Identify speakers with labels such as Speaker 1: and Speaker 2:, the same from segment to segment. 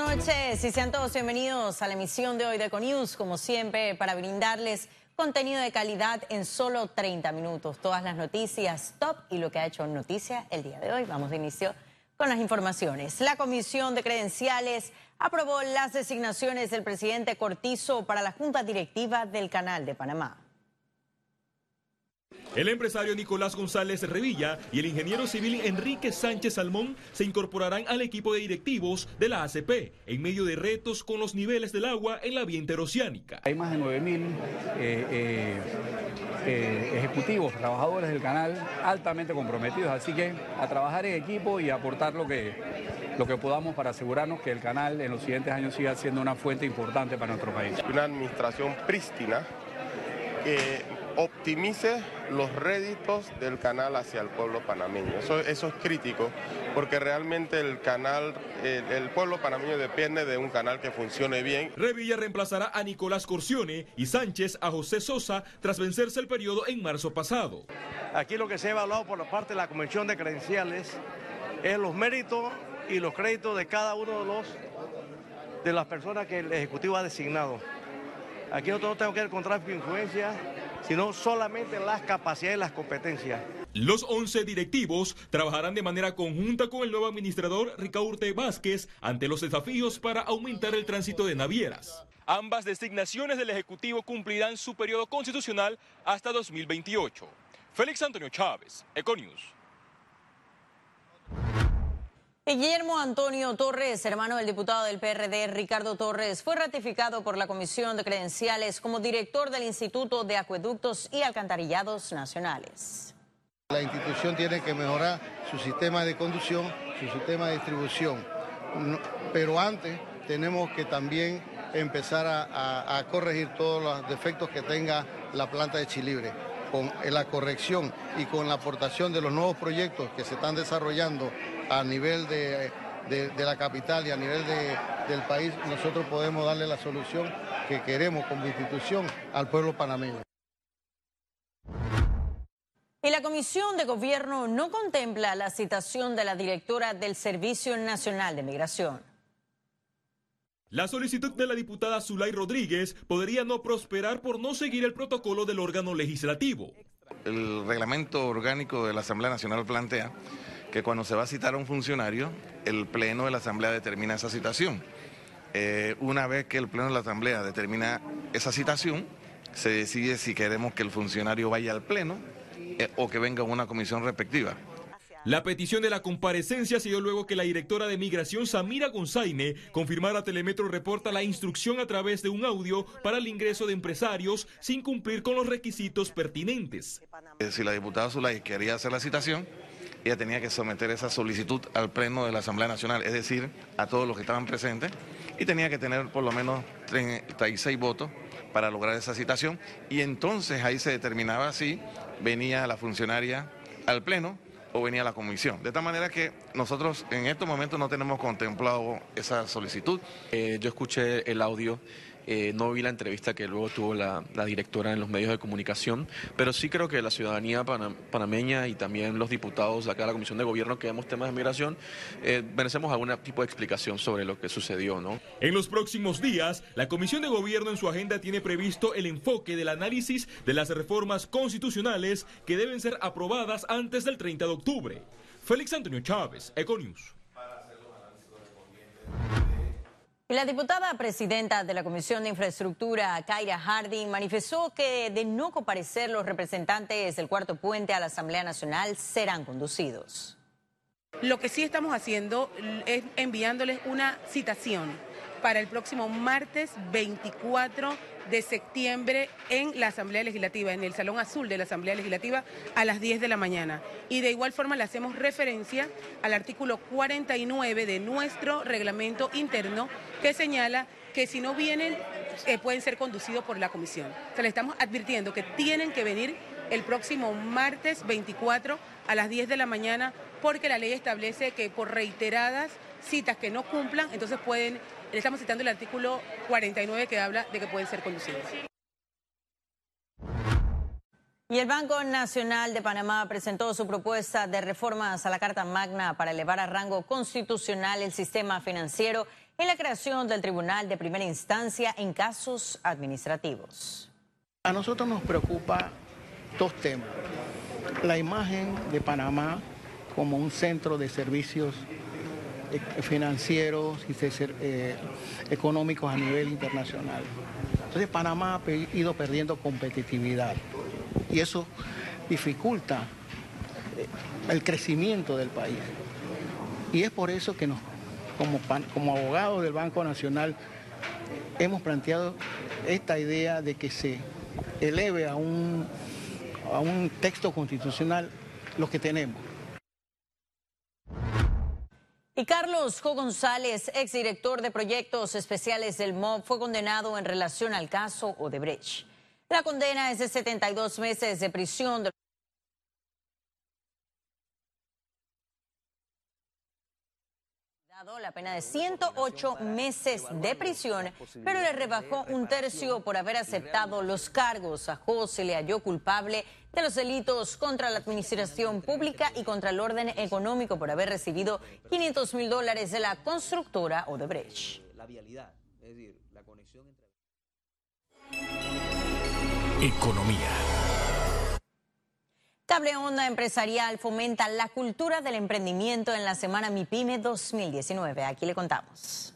Speaker 1: noches y sean todos bienvenidos a la emisión de hoy de Econews, como siempre, para brindarles contenido de calidad en solo 30 minutos. Todas las noticias top y lo que ha hecho noticia el día de hoy. Vamos de inicio con las informaciones. La Comisión de Credenciales aprobó las designaciones del presidente Cortizo para la Junta Directiva del Canal de Panamá.
Speaker 2: El empresario Nicolás González Revilla y el ingeniero civil Enrique Sánchez Salmón se incorporarán al equipo de directivos de la ACP en medio de retos con los niveles del agua en la vía interoceánica.
Speaker 3: Hay más de 9.000 eh, eh, eh, ejecutivos, trabajadores del canal altamente comprometidos, así que a trabajar en equipo y aportar lo que, lo que podamos para asegurarnos que el canal en los siguientes años siga siendo una fuente importante para nuestro país.
Speaker 4: Una administración prístina que optimice los réditos del canal hacia el pueblo panameño. Eso, eso es crítico porque realmente el canal, el, el, pueblo panameño depende de un canal que funcione bien.
Speaker 2: Revilla reemplazará a Nicolás Corcione y Sánchez a José Sosa tras vencerse el periodo en marzo pasado.
Speaker 5: Aquí lo que se ha evaluado por la parte de la Comisión de Credenciales es los méritos y los créditos de cada uno de los de las personas que el Ejecutivo ha designado. Aquí nosotros no tenemos que ver con tráfico de influencia, sino solamente las capacidades y las competencias.
Speaker 2: Los 11 directivos trabajarán de manera conjunta con el nuevo administrador Ricaurte Vázquez ante los desafíos para aumentar el tránsito de navieras. Ambas designaciones del Ejecutivo cumplirán su periodo constitucional hasta 2028. Félix Antonio Chávez, Econius.
Speaker 1: Guillermo Antonio Torres, hermano del diputado del PRD Ricardo Torres, fue ratificado por la Comisión de Credenciales como director del Instituto de Acueductos y Alcantarillados Nacionales.
Speaker 6: La institución tiene que mejorar su sistema de conducción, su sistema de distribución, pero antes tenemos que también empezar a, corregir todos los defectos que tenga la planta de Chilibre con la corrección y con la aportación de los nuevos proyectos que se están desarrollando a nivel de, de, de la capital y a nivel de, del país, nosotros podemos darle la solución que queremos como institución al pueblo panameño.
Speaker 1: Y la Comisión de Gobierno no contempla la citación de la directora del Servicio Nacional de Migración.
Speaker 2: La solicitud de la diputada Zulay Rodríguez podría no prosperar por no seguir el protocolo del órgano legislativo.
Speaker 7: El reglamento orgánico de la Asamblea Nacional plantea que cuando se va a citar a un funcionario, el Pleno de la Asamblea determina esa citación. Eh, una vez que el Pleno de la Asamblea determina esa citación, se decide si queremos que el funcionario vaya al Pleno eh, o que venga una comisión respectiva.
Speaker 2: La petición de la comparecencia se dio luego que la directora de Migración, Samira Gonzaine, confirmara Telemetro Reporta la instrucción a través de un audio para el ingreso de empresarios sin cumplir con los requisitos pertinentes.
Speaker 7: Eh, si la diputada Zulay quería hacer la citación, ella tenía que someter esa solicitud al Pleno de la Asamblea Nacional, es decir, a todos los que estaban presentes, y tenía que tener por lo menos 36 votos para lograr esa citación, y entonces ahí se determinaba si venía la funcionaria al Pleno o venía la comisión. De tal manera que nosotros en estos momentos no tenemos contemplado esa solicitud.
Speaker 8: Eh, yo escuché el audio. Eh, no vi la entrevista que luego tuvo la, directora en los medios de comunicación, pero sí creo que la ciudadanía panam panameña y también los diputados de acá de la Comisión de Gobierno que vemos temas de migración, eh, merecemos algún tipo de explicación sobre lo que sucedió, ¿no?
Speaker 2: En los próximos días, la Comisión de Gobierno en su agenda tiene previsto el enfoque del análisis de las reformas constitucionales que deben ser aprobadas antes del 30 de octubre. Félix Antonio Chávez, Econius.
Speaker 1: La diputada presidenta de la Comisión de Infraestructura, Kaira Harding, manifestó que de no comparecer los representantes del cuarto puente a la Asamblea Nacional serán conducidos.
Speaker 9: Lo que sí estamos haciendo es enviándoles una citación para el próximo martes 24 de septiembre en la Asamblea Legislativa, en el Salón Azul de la Asamblea Legislativa a las 10 de la mañana. Y de igual forma le hacemos referencia al artículo 49 de nuestro reglamento interno que señala que si no vienen eh, pueden ser conducidos por la comisión. O sea, le estamos advirtiendo que tienen que venir el próximo martes 24 a las 10 de la mañana porque la ley establece que por reiteradas citas que no cumplan, entonces pueden le estamos citando el artículo 49 que habla de que pueden ser conducidos.
Speaker 1: Y el Banco Nacional de Panamá presentó su propuesta de reformas a la Carta Magna para elevar a rango constitucional el sistema financiero en la creación del Tribunal de Primera Instancia en casos administrativos.
Speaker 10: A nosotros nos preocupa dos temas. La imagen de Panamá como un centro de servicios eh, financieros y eh, económicos a nivel internacional. Entonces Panamá ha ido perdiendo competitividad y eso dificulta eh, el crecimiento del país. Y es por eso que nos, como, como abogados del Banco Nacional hemos planteado esta idea de que se eleve a un, a un texto constitucional lo que tenemos.
Speaker 1: Y Carlos Jo González, exdirector de proyectos especiales del MOB, fue condenado en relación al caso Odebrecht. La condena es de 72 meses de prisión. La pena de 108 meses de prisión, pero le rebajó un tercio por haber aceptado los cargos. A José le halló culpable de los delitos contra la administración pública y contra el orden económico por haber recibido 500 mil dólares de la constructora Odebrecht. La vialidad, es decir, la conexión entre...
Speaker 11: Economía.
Speaker 1: Cable Onda Empresarial fomenta la cultura del emprendimiento en la semana MIPYME 2019. Aquí le contamos.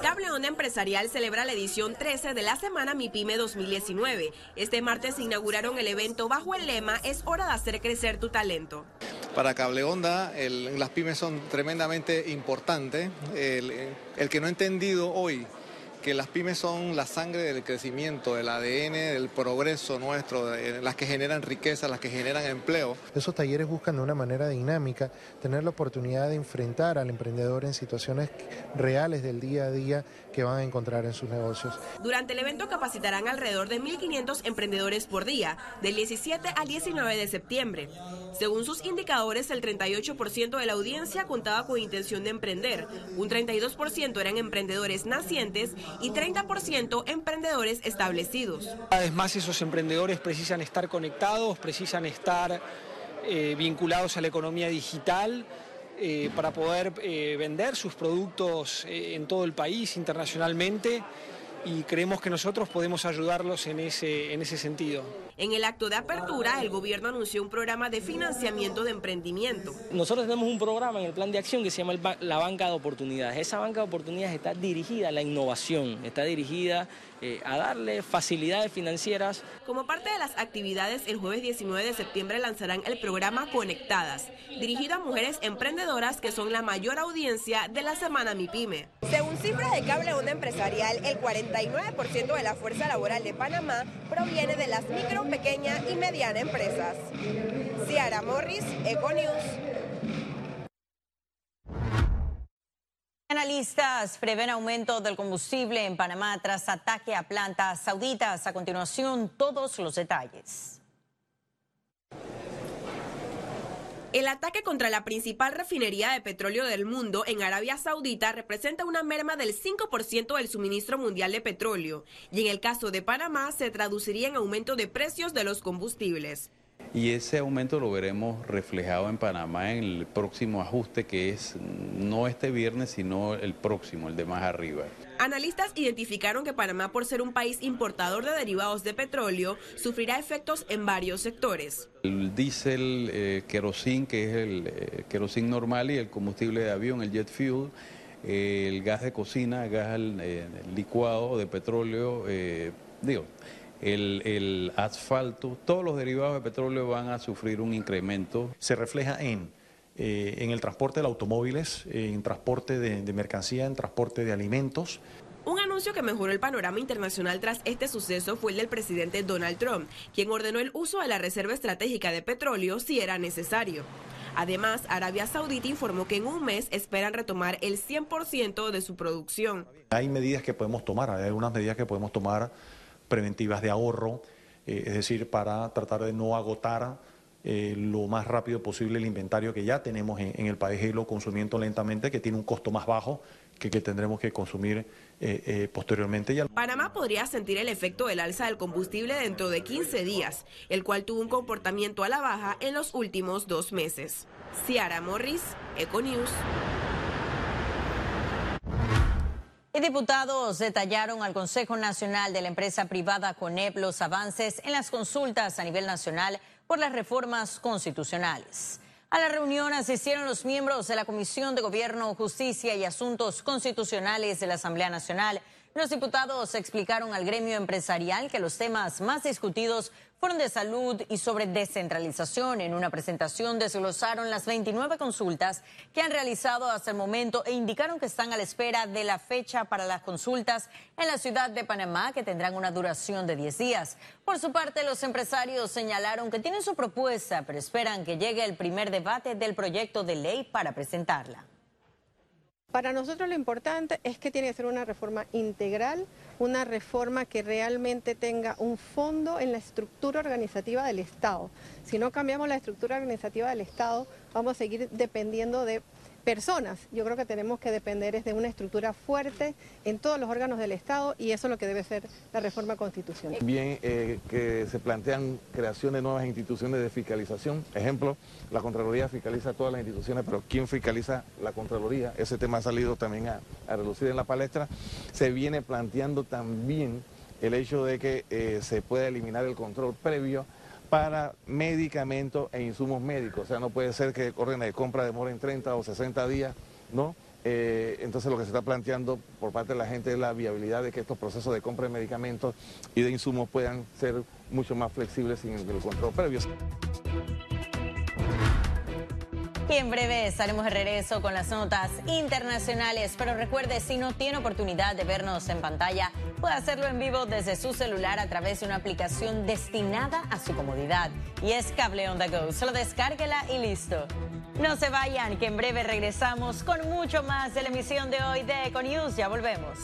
Speaker 12: Cable Onda Empresarial celebra la edición 13 de la semana MIPYME 2019. Este martes se inauguraron el evento bajo el lema Es hora de hacer crecer tu talento.
Speaker 13: Para Cable Onda, las pymes son tremendamente importantes. el que no ha entendido hoy que las pymes son la sangre del crecimiento, del ADN, del progreso nuestro, las que generan riqueza, las que generan empleo.
Speaker 14: Esos talleres buscan de una manera dinámica tener la oportunidad de enfrentar al emprendedor en situaciones reales del día a día que van a encontrar en sus negocios.
Speaker 12: Durante el evento capacitarán alrededor de 1.500 emprendedores por día, del 17 al 19 de septiembre. Según sus indicadores, el 38% de la audiencia contaba con intención de emprender, un 32% eran emprendedores nacientes y 30% emprendedores establecidos.
Speaker 15: Además, esos emprendedores precisan estar conectados, precisan estar eh, vinculados a la economía digital. Eh, para poder eh, vender sus productos en todo el país, internacionalmente, y creemos que nosotros podemos ayudarlos en ese, en ese sentido.
Speaker 12: En el acto de apertura, el gobierno anunció un programa de financiamiento de emprendimiento.
Speaker 16: Nosotros tenemos un programa en el plan de acción que se llama la banca de oportunidades. Esa banca de oportunidades está dirigida a la innovación, está dirigida eh, a darle facilidades financieras.
Speaker 12: Como parte de las actividades, el jueves 19 de septiembre lanzarán el programa Conectadas, dirigido a mujeres emprendedoras que son la mayor audiencia de la semana MIPYME. Según cifras de Cable Onda Empresarial, el 49% de la fuerza laboral de Panamá proviene de las micro pequeña y mediana empresas. Ciara Morris, Econews.
Speaker 1: Analistas prevén aumento del combustible en Panamá tras ataque a plantas sauditas. A continuación, todos los detalles.
Speaker 12: El ataque contra la principal refinería de petróleo del mundo en Arabia Saudita representa una merma del 5% del suministro mundial de petróleo y en el caso de Panamá se traduciría en aumento de precios de los combustibles.
Speaker 17: Y ese aumento lo veremos reflejado en Panamá en el próximo ajuste que es no este viernes sino el próximo, el de más arriba.
Speaker 12: Analistas identificaron que Panamá, por ser un país importador de derivados de petróleo, sufrirá efectos en varios sectores.
Speaker 17: El diésel, eh, kerosene, que es el eh, kerosene normal, y el combustible de avión, el jet fuel, eh, el gas de cocina, gas eh, licuado de petróleo, digo, el, el, asfalto, todos los derivados de petróleo van a sufrir un incremento.
Speaker 18: Se refleja en eh, en el transporte de automóviles, en transporte de, mercancía, en transporte de alimentos.
Speaker 12: Un anuncio que mejoró el panorama internacional tras este suceso fue el del presidente Donald Trump, quien ordenó el uso de la Reserva Estratégica de Petróleo si era necesario. Además, Arabia Saudita informó que en un mes esperan retomar el 100% de su producción.
Speaker 18: Hay medidas que podemos tomar, hay algunas medidas que podemos tomar preventivas de ahorro, eh, es decir, para tratar de no agotar eh, lo más rápido posible el inventario que ya tenemos en, el país y lo consumiendo lentamente, que tiene un costo más bajo que, que tendremos que consumir eh, posteriormente.
Speaker 12: Panamá podría sentir el efecto del alza del combustible dentro de 15 días, el cual tuvo un comportamiento a la baja en los últimos dos meses. Ciara Morris, Econews.
Speaker 1: Y diputados detallaron al Consejo Nacional de la empresa privada CONEP los avances en las consultas a nivel nacional por las reformas constitucionales. A la reunión asistieron los miembros de la Comisión de Gobierno, Justicia y Asuntos Constitucionales de la Asamblea Nacional. Los diputados explicaron al gremio empresarial que los temas más discutidos de salud y sobre descentralización. En una presentación desglosaron las 29 consultas que han realizado hasta el momento e indicaron que están a la espera de la fecha para las consultas en la ciudad de Panamá, que tendrán una duración de 10 días. Por su parte, los empresarios señalaron que tienen su propuesta, pero esperan que llegue el primer debate del proyecto de ley para presentarla.
Speaker 19: Para nosotros lo importante es que tiene que ser una reforma integral, una reforma que realmente tenga un fondo en la estructura organizativa del Estado. Si no cambiamos la estructura organizativa del Estado, vamos a seguir dependiendo de personas. Yo creo que tenemos que depender de una estructura fuerte en todos los órganos del Estado y eso es lo que debe ser la reforma constitucional.
Speaker 7: Bien, eh, que se plantean creación de nuevas instituciones de fiscalización. Ejemplo, la Contraloría fiscaliza todas las instituciones, pero ¿quién fiscaliza la Contraloría? Ese tema ha salido también a, relucir en la palestra. Se viene planteando también el hecho de que eh, se pueda eliminar el control previo para medicamentos e insumos médicos. O sea, no puede ser que orden de compra demoren 30 o 60 días, ¿no? Eh, entonces lo que se está planteando por parte de la gente es la viabilidad de que estos procesos de compra de medicamentos y de insumos puedan ser mucho más flexibles sin el control previo.
Speaker 1: Y en breve estaremos de regreso con las notas internacionales. Pero recuerde, si no tiene oportunidad de vernos en pantalla, puede hacerlo en vivo desde su celular a través de una aplicación destinada a su comodidad. Y es Cable on the Go. Solo descárguela y listo. No se vayan, que en breve regresamos con mucho más de la emisión de hoy de Econews. Ya volvemos.